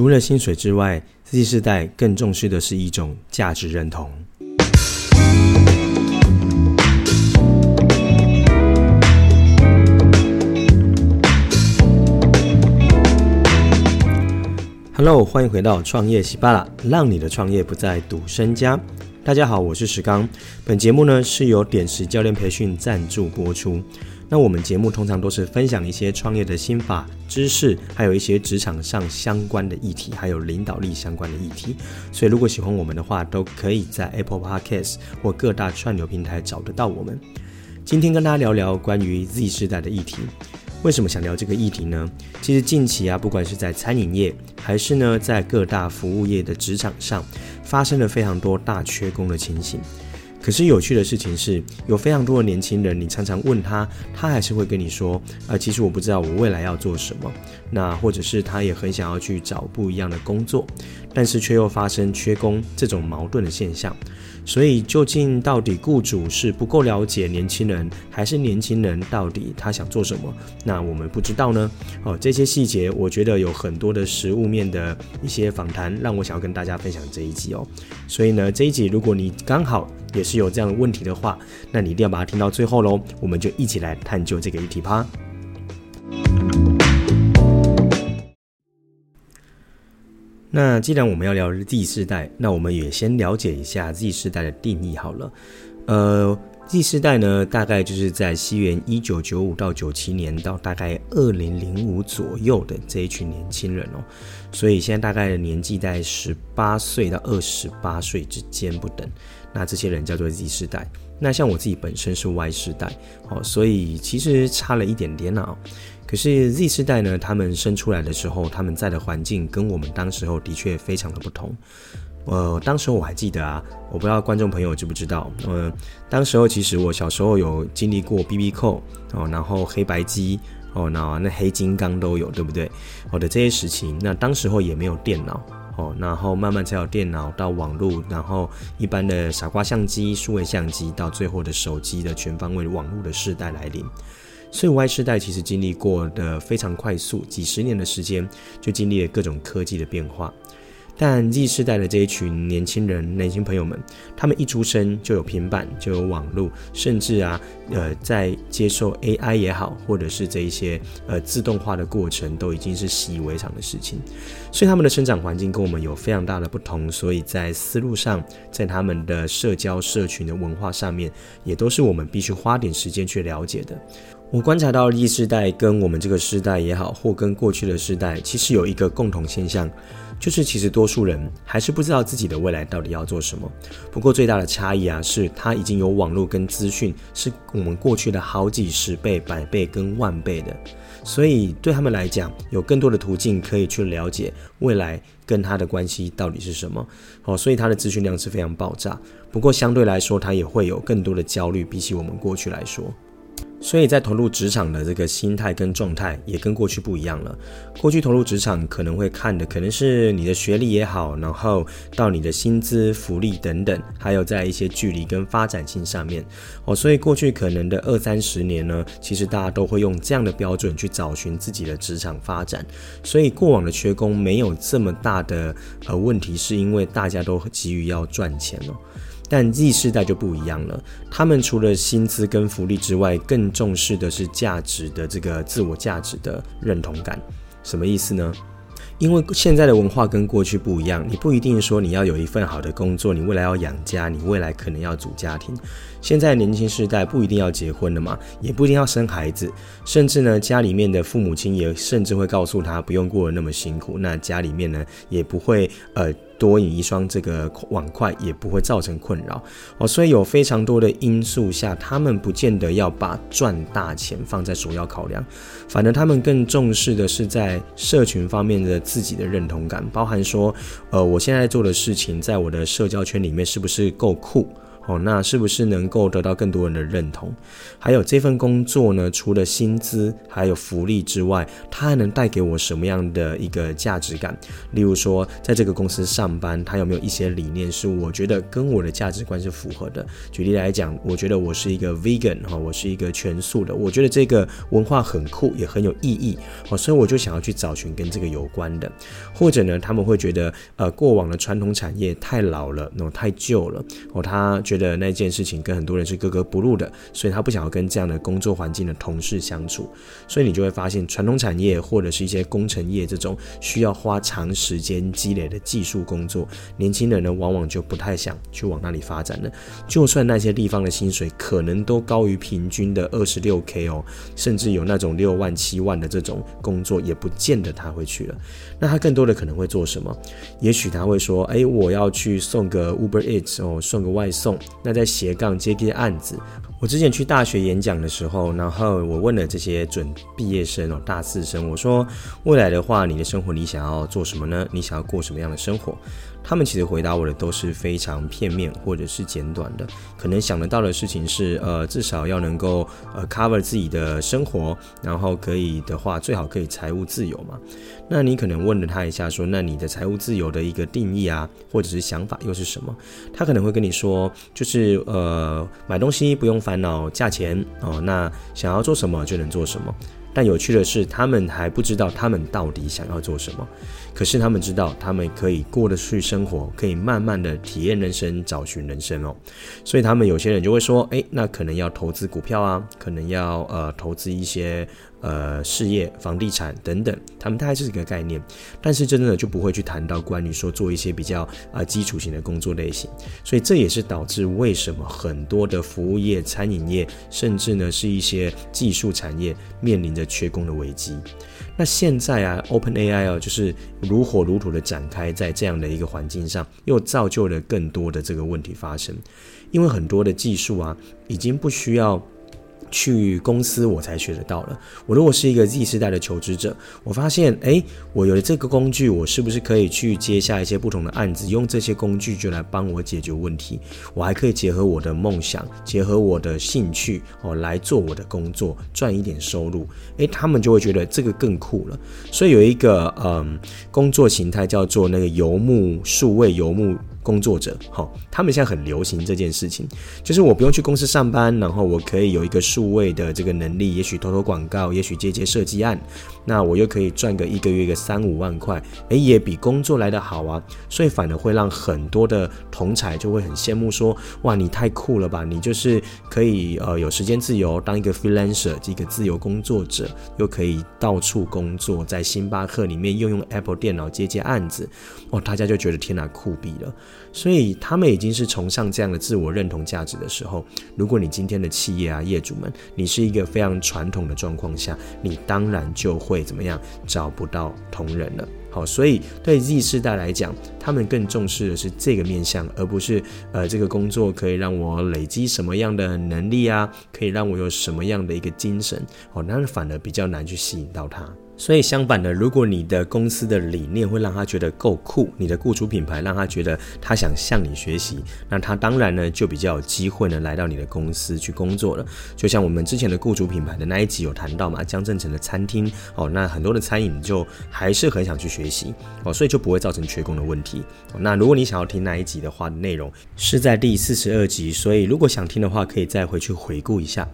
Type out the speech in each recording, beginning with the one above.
除了薪水之外，Z 世代更重视的是一种价值认同。Hello，欢迎回到创业喜巴拉，让你的创业不再赌身家。大家好，我是石刚。本节目呢是由点石教练培训赞助播出。那我们节目通常都是分享一些创业的心法、知识，还有一些职场上相关的议题，还有领导力相关的议题。所以如果喜欢我们的话，都可以在 Apple Podcast 或各大串流平台找得到我们。今天跟大家聊聊关于 Z 世代的议题。为什么想聊这个议题呢？其实近期啊，不管是在餐饮业，还是呢在各大服务业的职场上，发生了非常多大缺工的情形。可是有趣的事情是，有非常多的年轻人，你常常问他，他还是会跟你说，呃，其实我不知道我未来要做什么。那或者是他也很想要去找不一样的工作，但是却又发生缺工这种矛盾的现象。所以，究竟到底雇主是不够了解年轻人，还是年轻人到底他想做什么？那我们不知道呢。哦，这些细节，我觉得有很多的实物面的一些访谈，让我想要跟大家分享这一集哦。所以呢，这一集如果你刚好也是有这样的问题的话，那你一定要把它听到最后喽。我们就一起来探究这个议题吧。那既然我们要聊 Z 世代，那我们也先了解一下 Z 世代的定义好了。呃，Z 世代呢，大概就是在西元一九九五到九七年到大概二零零五左右的这一群年轻人哦。所以现在大概的年纪在十八岁到二十八岁之间不等。那这些人叫做 Z 世代。那像我自己本身是 Y 世代哦，所以其实差了一点点啊。可是 Z 世代呢，他们生出来的时候，他们在的环境跟我们当时候的确非常的不同。呃，当时我还记得啊，我不知道观众朋友知不知道，呃，当时候其实我小时候有经历过 B B 扣哦，然后黑白机哦，那那黑金刚都有，对不对？好的这些事情，那当时候也没有电脑哦，然后慢慢才有电脑到网络，然后一般的傻瓜相机、数位相机，到最后的手机的全方位网络的时代来临。所以 Y 世代其实经历过的非常快速，几十年的时间就经历了各种科技的变化。但 Z 世代的这一群年轻人、年轻朋友们，他们一出生就有平板，就有网络，甚至啊，呃，在接受 AI 也好，或者是这一些呃自动化的过程，都已经是习以为常的事情。所以他们的生长环境跟我们有非常大的不同，所以在思路上，在他们的社交社群的文化上面，也都是我们必须花点时间去了解的。我观察到 Z 世代跟我们这个世代也好，或跟过去的世代，其实有一个共同现象。就是其实多数人还是不知道自己的未来到底要做什么。不过最大的差异啊，是他已经有网络跟资讯，是我们过去的好几十倍、百倍跟万倍的。所以对他们来讲，有更多的途径可以去了解未来跟他的关系到底是什么。哦，所以他的资讯量是非常爆炸。不过相对来说，他也会有更多的焦虑，比起我们过去来说。所以在投入职场的这个心态跟状态也跟过去不一样了。过去投入职场可能会看的可能是你的学历也好，然后到你的薪资、福利等等，还有在一些距离跟发展性上面。哦，所以过去可能的二三十年呢，其实大家都会用这样的标准去找寻自己的职场发展。所以过往的缺工没有这么大的呃问题，是因为大家都急于要赚钱哦。但 Z 世代就不一样了，他们除了薪资跟福利之外，更重视的是价值的这个自我价值的认同感。什么意思呢？因为现在的文化跟过去不一样，你不一定说你要有一份好的工作，你未来要养家，你未来可能要组家庭。现在年轻世代不一定要结婚了嘛，也不一定要生孩子，甚至呢，家里面的父母亲也甚至会告诉他不用过得那么辛苦，那家里面呢也不会呃。多引一双这个碗筷也不会造成困扰。哦，所以有非常多的因素下，他们不见得要把赚大钱放在首要考量，反而他们更重视的是在社群方面的自己的认同感，包含说，呃，我现在做的事情在我的社交圈里面是不是够酷？哦，那是不是能够得到更多人的认同？还有这份工作呢，除了薪资还有福利之外，它还能带给我什么样的一个价值感？例如说，在这个公司上班，它有没有一些理念是我觉得跟我的价值观是符合的？举例来讲，我觉得我是一个 vegan 哈，我是一个全素的，我觉得这个文化很酷，也很有意义哦，所以我就想要去找寻跟这个有关的。或者呢，他们会觉得呃，过往的传统产业太老了，那太旧了哦，他觉得那件事情跟很多人是格格不入的，所以他不想要跟这样的工作环境的同事相处。所以你就会发现，传统产业或者是一些工程业这种需要花长时间积累的技术工作，年轻人呢往往就不太想去往那里发展了。就算那些地方的薪水可能都高于平均的二十六 K 哦，甚至有那种六万七万的这种工作，也不见得他会去了。那他更多的可能会做什么？也许他会说：“哎，我要去送个 Uber Eats 哦，送个外送。”那在斜杠接接案子。我之前去大学演讲的时候，然后我问了这些准毕业生哦，大四生，我说：“未来的话，你的生活你想要做什么呢？你想要过什么样的生活？”他们其实回答我的都是非常片面或者是简短的，可能想得到的事情是，呃，至少要能够呃 cover 自己的生活，然后可以的话，最好可以财务自由嘛。那你可能问了他一下说，那你的财务自由的一个定义啊，或者是想法又是什么？他可能会跟你说，就是呃，买东西不用烦恼价钱哦，那想要做什么就能做什么。但有趣的是，他们还不知道他们到底想要做什么。可是他们知道，他们可以过得去生活，可以慢慢的体验人生，找寻人生哦。所以他们有些人就会说，诶，那可能要投资股票啊，可能要呃投资一些。呃，事业、房地产等等，他们大概是一个概念，但是真的就不会去谈到关于说做一些比较啊、基础型的工作类型，所以这也是导致为什么很多的服务业、餐饮业，甚至呢是一些技术产业面临着缺工的危机。那现在啊，OpenAI 哦，就是如火如荼的展开在这样的一个环境上，又造就了更多的这个问题发生，因为很多的技术啊，已经不需要。去公司我才学得到了。我如果是一个 Z 世代的求职者，我发现，诶，我有了这个工具，我是不是可以去接下一些不同的案子，用这些工具就来帮我解决问题？我还可以结合我的梦想，结合我的兴趣，哦，来做我的工作，赚一点收入。诶，他们就会觉得这个更酷了。所以有一个嗯工作形态叫做那个游牧数位游牧。工作者，好，他们现在很流行这件事情，就是我不用去公司上班，然后我可以有一个数位的这个能力，也许投投广告，也许接接设计案，那我又可以赚个一个月个三五万块，诶，也比工作来得好啊，所以反而会让很多的同才就会很羡慕说，哇，你太酷了吧，你就是可以呃有时间自由，当一个 freelancer，一个自由工作者，又可以到处工作，在星巴克里面又用 Apple 电脑接接案子，哦，大家就觉得天哪，酷毙了。所以他们已经是崇尚这样的自我认同价值的时候，如果你今天的企业啊业主们，你是一个非常传统的状况下，你当然就会怎么样找不到同仁了。好，所以对 Z 世代来讲，他们更重视的是这个面向，而不是呃这个工作可以让我累积什么样的能力啊，可以让我有什么样的一个精神。哦，那反而比较难去吸引到他。所以相反的，如果你的公司的理念会让他觉得够酷，你的雇主品牌让他觉得他想向你学习，那他当然呢就比较有机会呢来到你的公司去工作了。就像我们之前的雇主品牌的那一集有谈到嘛，江振诚的餐厅哦，那很多的餐饮就还是很想去学习哦，所以就不会造成缺工的问题。那如果你想要听那一集的话，内容是在第四十二集，所以如果想听的话，可以再回去回顾一下。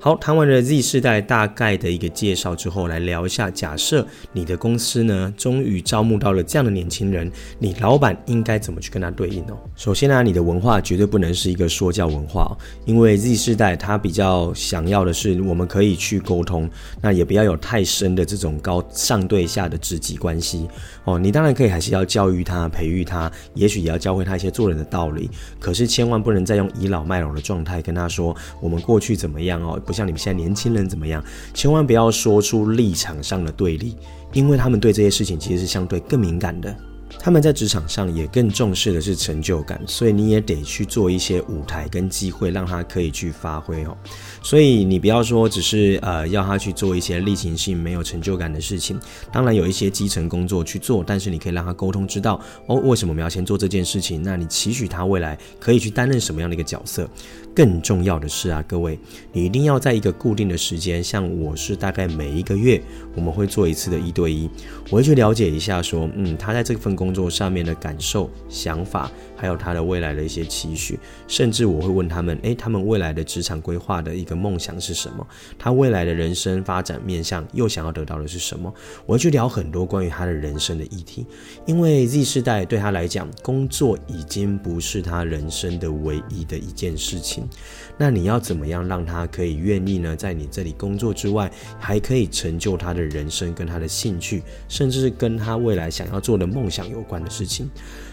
好，谈完了 Z 世代大概的一个介绍之后，来聊一下。假设你的公司呢，终于招募到了这样的年轻人，你老板应该怎么去跟他对应哦？首先呢、你的文化绝对不能是一个说教文化，因为 Z 世代他比较想要的是我们可以去沟通，那也不要有太深的这种高上对下的职级关系哦。你当然可以还是要教育他、培育他，也许也要教会他一些做人的道理，可是千万不能再用倚老卖老的状态跟他说我们过去怎么样哦。不像你们现在年轻人怎么样，千万不要说出立场上的对立，因为他们对这些事情其实是相对更敏感的。他们在职场上也更重视的是成就感，所以你也得去做一些舞台跟机会，让他可以去发挥哦。所以你不要说只是呃要他去做一些例行性没有成就感的事情，当然有一些基层工作去做，但是你可以让他沟通知道哦，为什么我们要先做这件事情？那你期许他未来可以去担任什么样的一个角色？更重要的是啊，各位，你一定要在一个固定的时间，像我是大概每一个月我们会做一次的一对一，我会去了解一下说，嗯，他在这份工作上面的感受、想法。还有他的未来的一些期许，甚至我会问他们，诶，他们未来的职场规划的一个梦想是什么？他未来的人生发展面向又想要得到的是什么？我会去聊很多关于他的人生的议题，因为 Z 世代对他来讲，工作已经不是他人生的唯一的一件事情。那你要怎么样让他可以愿意呢？在你这里工作之外，还可以成就他的人生跟他的兴趣，甚至是跟他未来想要做的梦想有关的事情。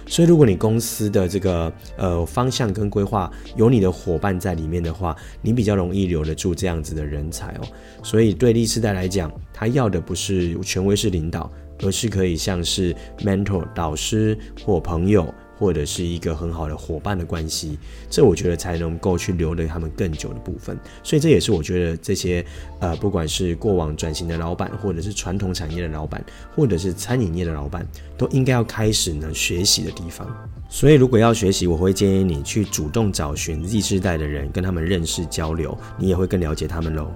所以，如果你公司的这个呃方向跟规划有你的伙伴在里面的话，你比较容易留得住这样子的人才哦。所以，对 Z 世代来讲，他要的不是权威式领导，而是可以像是 mentor 导师或朋友。或者是一个很好的伙伴的关系，这我觉得才能够去留得他们更久的部分。所以这也是我觉得这些呃，不管是过往转型的老板，或者是传统产业的老板，或者是餐饮业的老板，都应该要开始呢学习的地方。所以如果要学习，我会建议你去主动找寻 Z 世代的人，跟他们认识交流，你也会更了解他们喽。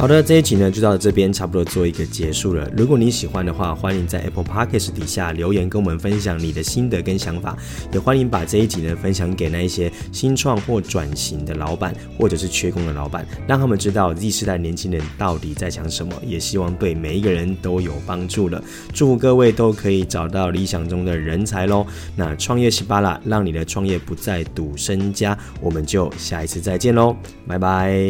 好的，这一集呢就到这边，差不多做一个结束了。如果你喜欢的话，欢迎在 Apple Podcast 底下留言跟我们分享你的心得跟想法，也欢迎把这一集呢分享给那一些新创或转型的老板，或者是缺工的老板，让他们知道 Z 世代年轻人到底在想什么，也希望对每一个人都有帮助了。祝福各位都可以找到理想中的人才喽！那创业西巴拉，让你的创业不再赌身家，我们就下一次再见喽，拜拜。